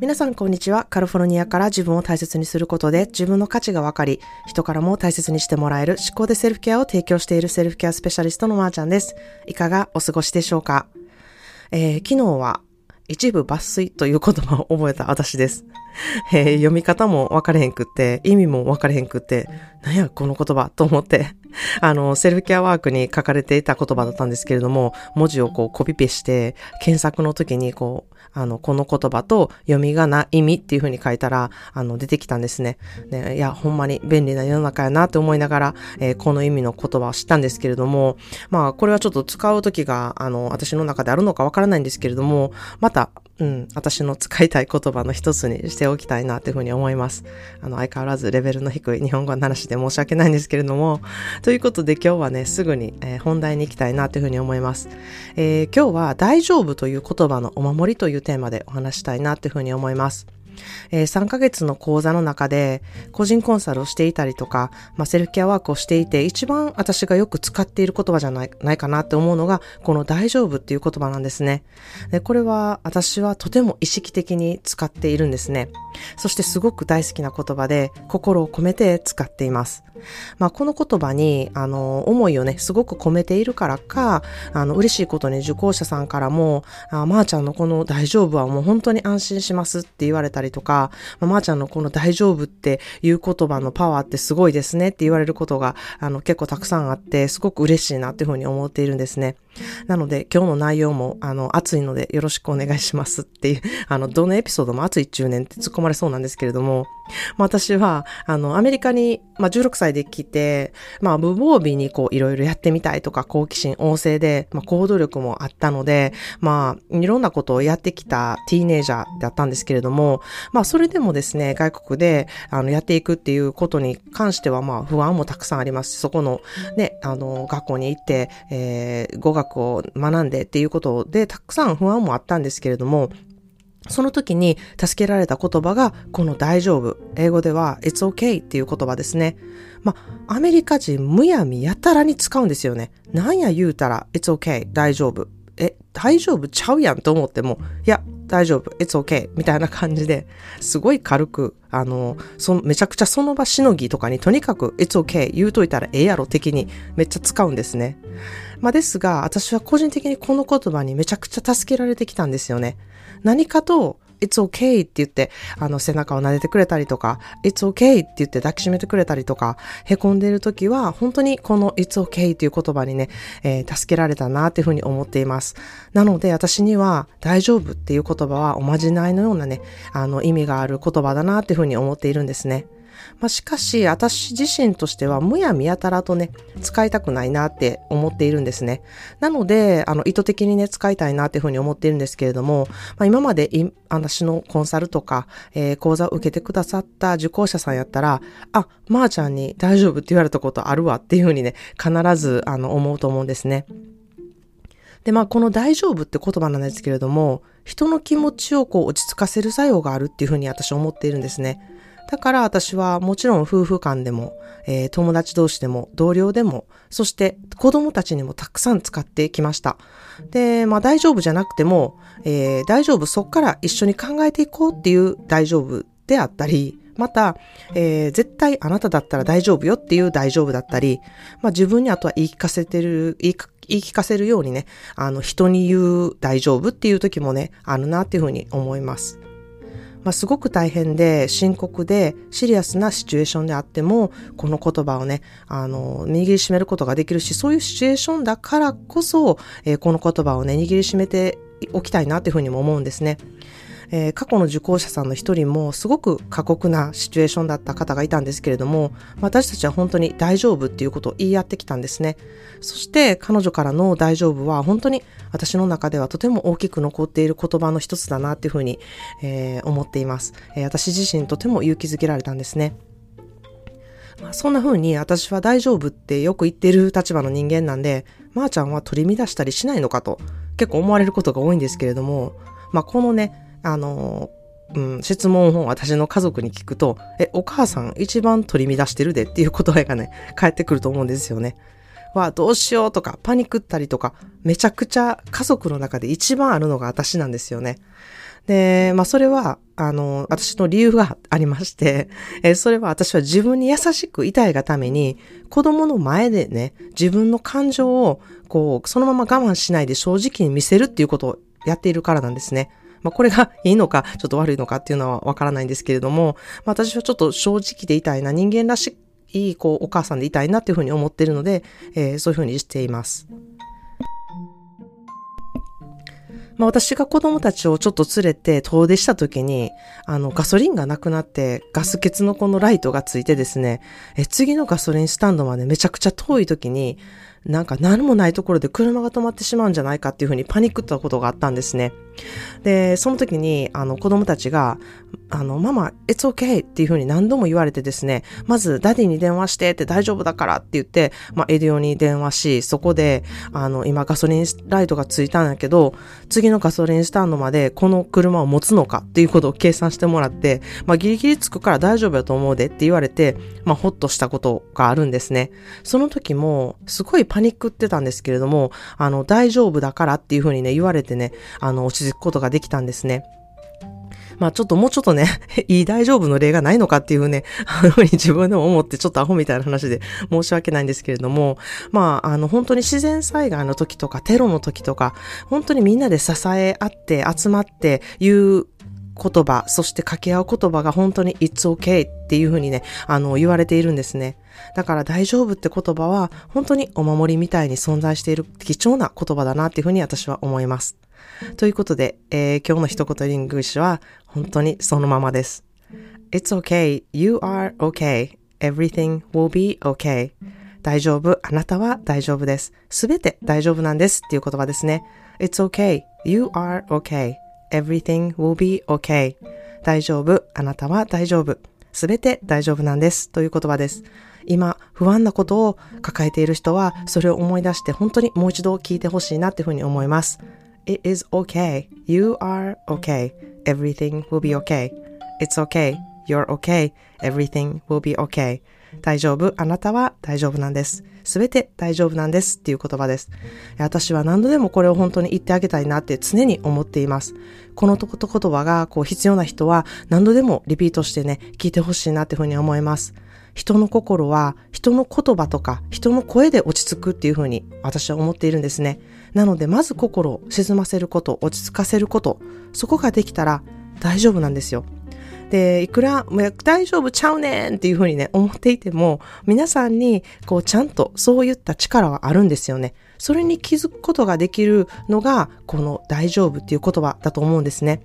皆さんこんにちは。カリフォルニアから自分を大切にすることで自分の価値が分かり、人からも大切にしてもらえる思考でセルフケアを提供しているセルフケアスペシャリストのまーちゃんです。いかがお過ごしでしょうか、えー、昨日は一部抜粋という言葉を覚えた 私です。えー、読み方も分かれへんくって、意味も分かれへんくって、なんやこの言葉と思って、あの、セルフケアワークに書かれていた言葉だったんですけれども、文字をこうコピペして、検索の時にこう、あの、この言葉と読み仮名意味っていう風に書いたら、あの、出てきたんですね。ね、いや、ほんまに便利な世の中やなって思いながら、えー、この意味の言葉を知ったんですけれども、まあ、これはちょっと使う時が、あの、私の中であるのかわからないんですけれども、また、うん、私の使いたい言葉の一つにしておきたいなというふうに思います。あの、相変わらずレベルの低い日本語の話で申し訳ないんですけれども、ということで今日はね、すぐに、えー、本題に行きたいなというふうに思います。えー、今日は大丈夫という言葉のお守りというテーマでお話したいなというふうに思います。えー、3ヶ月の講座の中で個人コンサルをしていたりとか、まあ、セルフケアワークをしていて一番私がよく使っている言葉じゃないないかなって思うのがこの大丈夫っていう言葉なんですねで。これは私はとても意識的に使っているんですね。そしてすごく大好きな言葉で心を込めて使っています。まあ、この言葉に、あの、思いをね、すごく込めているからか、あの、嬉しいことに受講者さんからも、あまー、あ、ちゃんのこの大丈夫はもう本当に安心しますって言われたりとか、まあ、まー、あ、ちゃんのこの大丈夫っていう言葉のパワーってすごいですねって言われることが、あの、結構たくさんあって、すごく嬉しいなっていうふうに思っているんですね。なので、今日の内容も、あの、熱いのでよろしくお願いしますっていう、あの、どのエピソードも熱い中年って突っ込まれそうなんですけれども、まあ、私は、あの、アメリカに、まあ、16歳で来て、まあ、無防備にこう、いろいろやってみたいとか、好奇心旺盛で、まあ、行動力もあったので、まあ、いろんなことをやってきたティーネイジャーだったんですけれども、まあ、それでもですね、外国で、あの、やっていくっていうことに関しては、まあ、不安もたくさんありますし、そこの、ね、あの、学校に行って、えー、語学を学んでっていうことで、たくさん不安もあったんですけれども、その時に助けられた言葉が、この大丈夫。英語では、it's okay っていう言葉ですね。まあ、アメリカ人むやみやたらに使うんですよね。なんや言うたら、it's okay 大丈夫。え、大丈夫ちゃうやんと思っても、いや、大丈夫、it's okay みたいな感じで、すごい軽く、あの、そめちゃくちゃその場しのぎとかにとにかく it's okay 言うといたらええやろ的にめっちゃ使うんですね。まあですが、私は個人的にこの言葉にめちゃくちゃ助けられてきたんですよね。何かと It's okay って言って、あの、背中を撫でてくれたりとか、It's okay って言って抱きしめてくれたりとか、凹んでいる時は、本当にこの It's okay という言葉にね、えー、助けられたなっていうふうに思っています。なので、私には大丈夫っていう言葉はおまじないのようなね、あの、意味がある言葉だなっていうふうに思っているんですね。まあ、しかし、私自身としては、むやみやたらとね、使いたくないなって思っているんですね。なので、あの、意図的にね、使いたいなっていうふうに思っているんですけれども、まあ、今までい私のコンサルとか、えー、講座を受けてくださった受講者さんやったら、あ、まー、あ、ちゃんに大丈夫って言われたことあるわっていうふうにね、必ず、あの、思うと思うんですね。で、まあ、この大丈夫って言葉なんですけれども、人の気持ちをこう落ち着かせる作用があるっていうふうに私思っているんですね。だから私はもちろん夫婦間でも、えー、友達同士でも、同僚でも、そして子供たちにもたくさん使ってきました。で、まあ大丈夫じゃなくても、えー、大丈夫そっから一緒に考えていこうっていう大丈夫であったり、また、えー、絶対あなただったら大丈夫よっていう大丈夫だったり、まあ自分にあとは言い聞かせてる、言い言い聞かせるようにね、あの人に言う大丈夫っていう時もね、あるなっていうふうに思います。まあ、すごく大変で深刻でシリアスなシチュエーションであっても、この言葉をね、あの、握りしめることができるし、そういうシチュエーションだからこそ、えー、この言葉をね、握りしめておきたいなっていうふうにも思うんですね。えー、過去の受講者さんの一人もすごく過酷なシチュエーションだった方がいたんですけれども、私たちは本当に大丈夫っていうことを言い合ってきたんですね。そして彼女からの大丈夫は本当に私の中ではとても大きく残っている言葉の一つだなっていうふうに、えー、思っています、えー、私自身とても勇気づけられたんですね。まあ、そんな風に私は大丈夫ってよく言ってる立場の人間なんで、まー、あ、ちゃんは取り乱したりしないのかと結構思われることが多いんですけれども、まあ、このね、あの、うん、質問を私の家族に聞くと、え、お母さん一番取り乱してるでっていう答えがね、返ってくると思うんですよね。は、どうしようとか、パニックったりとか、めちゃくちゃ家族の中で一番あるのが私なんですよね。で、まあそれは、あの、私の理由がありまして、えそれは私は自分に優しくいたいがために、子供の前でね、自分の感情を、こう、そのまま我慢しないで正直に見せるっていうことをやっているからなんですね。まあ、これがいいのか、ちょっと悪いのかっていうのはわからないんですけれども、まあ、私はちょっと正直でいたいな、人間らしい、こう、お母さんでいたいなっていうふうに思っているので、えー、そういうふうにしています。まあ私が子供たちをちょっと連れて遠出した時に、あのガソリンがなくなってガス欠のこのライトがついてですね、え次のガソリンスタンドまでめちゃくちゃ遠い時に、なんか何もないところで車が止まってしまうんじゃないかっていうふうにパニックったことがあったんですね。で、その時に、あの、子供たちが、あの、ママ、it's okay っていうふうに何度も言われてですね、まず、ダディに電話してって大丈夫だからって言って、まあ、ダディに電話し、そこで、あの、今ガソリンライトがついたんだけど、次のガソリンスタンドまでこの車を持つのかっていうことを計算してもらって、まあ、ギリギリつくから大丈夫やと思うでって言われて、まあ、ほっとしたことがあるんですね。その時も、すごいパニックってたんですけれども、あの、大丈夫だからっていうふうにね、言われてね、あの、落ち着くことができたんですね。まあちょっともうちょっとね、いい大丈夫の例がないのかっていうね、あのに自分でも思ってちょっとアホみたいな話で申し訳ないんですけれども、まああの本当に自然災害の時とかテロの時とか、本当にみんなで支え合って集まって言う言葉、そして掛け合う言葉が本当に It's okay っていうふうにね、あの言われているんですね。だから大丈夫って言葉は本当にお守りみたいに存在している貴重な言葉だなっていうふうに私は思います。ということで、えー、今日の一言リングシュは本当にそのままです。It's okay. You are okay. Everything will be okay. 大丈夫。あなたは大丈夫です。すべて大丈夫なんですっていう言葉ですね。It's okay. You are okay. Everything will be okay. 大丈夫。あなたは大丈夫。すべて大丈夫なんです。という言葉です。今、不安なことを抱えている人は、それを思い出して本当にもう一度聞いてほしいなっていうふうに思います。It is okay. You are okay. Everything will be okay. It's okay. You're okay. Everything will be okay. 大丈夫？あなたは大丈夫なんです。すべて大丈夫なんですっていう言葉です。私は何度でもこれを本当に言ってあげたいなって常に思っています。このとこと言葉がこう必要な人は何度でもリピートしてね、聞いてほしいなっていうふうに思います。人の心は人の言葉とか人の声で落ち着くっていうふうに私は思っているんですね。なのでまず心を沈ませること、落ち着かせること、そこができたら大丈夫なんですよ。で、いくら、大丈夫ちゃうねんっていうふうにね、思っていても、皆さんに、こう、ちゃんとそういった力はあるんですよね。それに気づくことができるのが、この大丈夫っていう言葉だと思うんですね。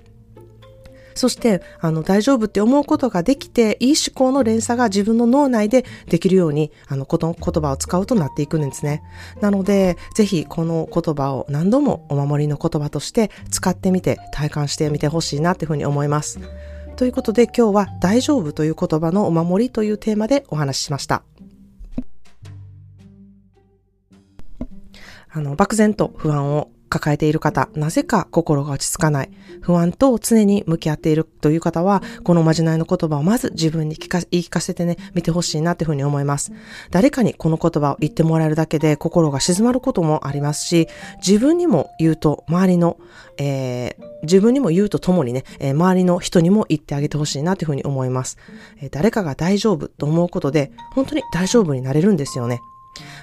そして、あの、大丈夫って思うことができて、いい思考の連鎖が自分の脳内でできるように、あの、この言葉を使うとなっていくんですね。なので、ぜひこの言葉を何度もお守りの言葉として使ってみて、体感してみてほしいなっていうふうに思います。ということで今日は大丈夫という言葉のお守りというテーマでお話ししました。あの、漠然と不安を抱えている方、なぜか心が落ち着かない、不安と常に向き合っているという方は、このまじないの言葉をまず自分に聞か言い聞かせてね、見てほしいなっていうふうに思います。誰かにこの言葉を言ってもらえるだけで心が静まることもありますし、自分にも言うと、周りの、えー、自分にも言うとともにね、えー、周りの人にも言ってあげてほしいなというふうに思います、えー、誰かが大丈夫と思うことで、本当に大丈夫になれるんですよね。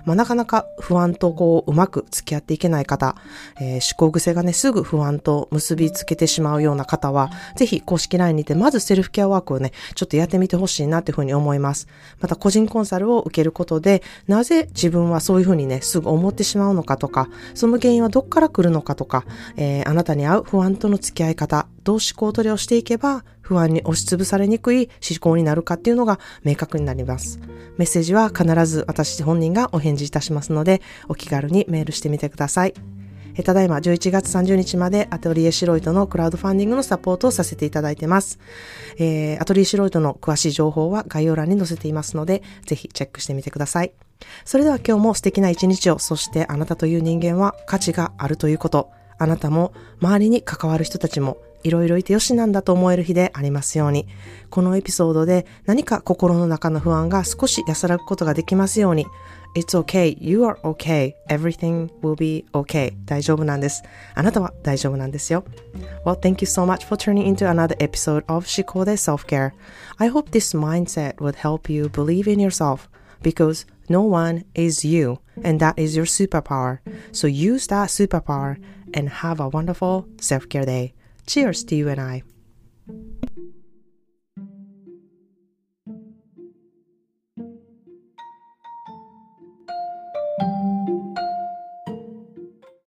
まあ、なかなか不安とこう、うまく付き合っていけない方、えー、思考癖がね、すぐ不安と結びつけてしまうような方は、ぜひ公式 LINE にて、まずセルフケアワークをね、ちょっとやってみてほしいなっていうふうに思います。また、個人コンサルを受けることで、なぜ自分はそういうふうにね、すぐ思ってしまうのかとか、その原因はどっから来るのかとか、えー、あなたに合う不安との付き合い方、どう思考取りをしていけば、不安に押しつぶされにくい思考になるかっていうのが明確になります。メッセージは必ず私本人がお返事いたしますので、お気軽にメールしてみてください。ただいま11月30日までアトリエシロイトのクラウドファンディングのサポートをさせていただいてます。えー、アトリエシロイトの詳しい情報は概要欄に載せていますので、ぜひチェックしてみてください。それでは今日も素敵な一日を、そしてあなたという人間は価値があるということ、あなたも周りに関わる人たちもいろいろいてよしなんだと思える日でありますように、このエピソードで何か心の中の不安が少し安らぐことができますように、 It's okay. You are okay. Everything will be okay. 大丈夫なんです。あなたは大丈夫なんですよ。Well, thank you so much for turning into another episode of 思考で Self-Care. I hope this mindset would help you believe in yourself because no one is you and that is your superpower. So use that superpower and have a wonderful self-care day. Cheers to you and I.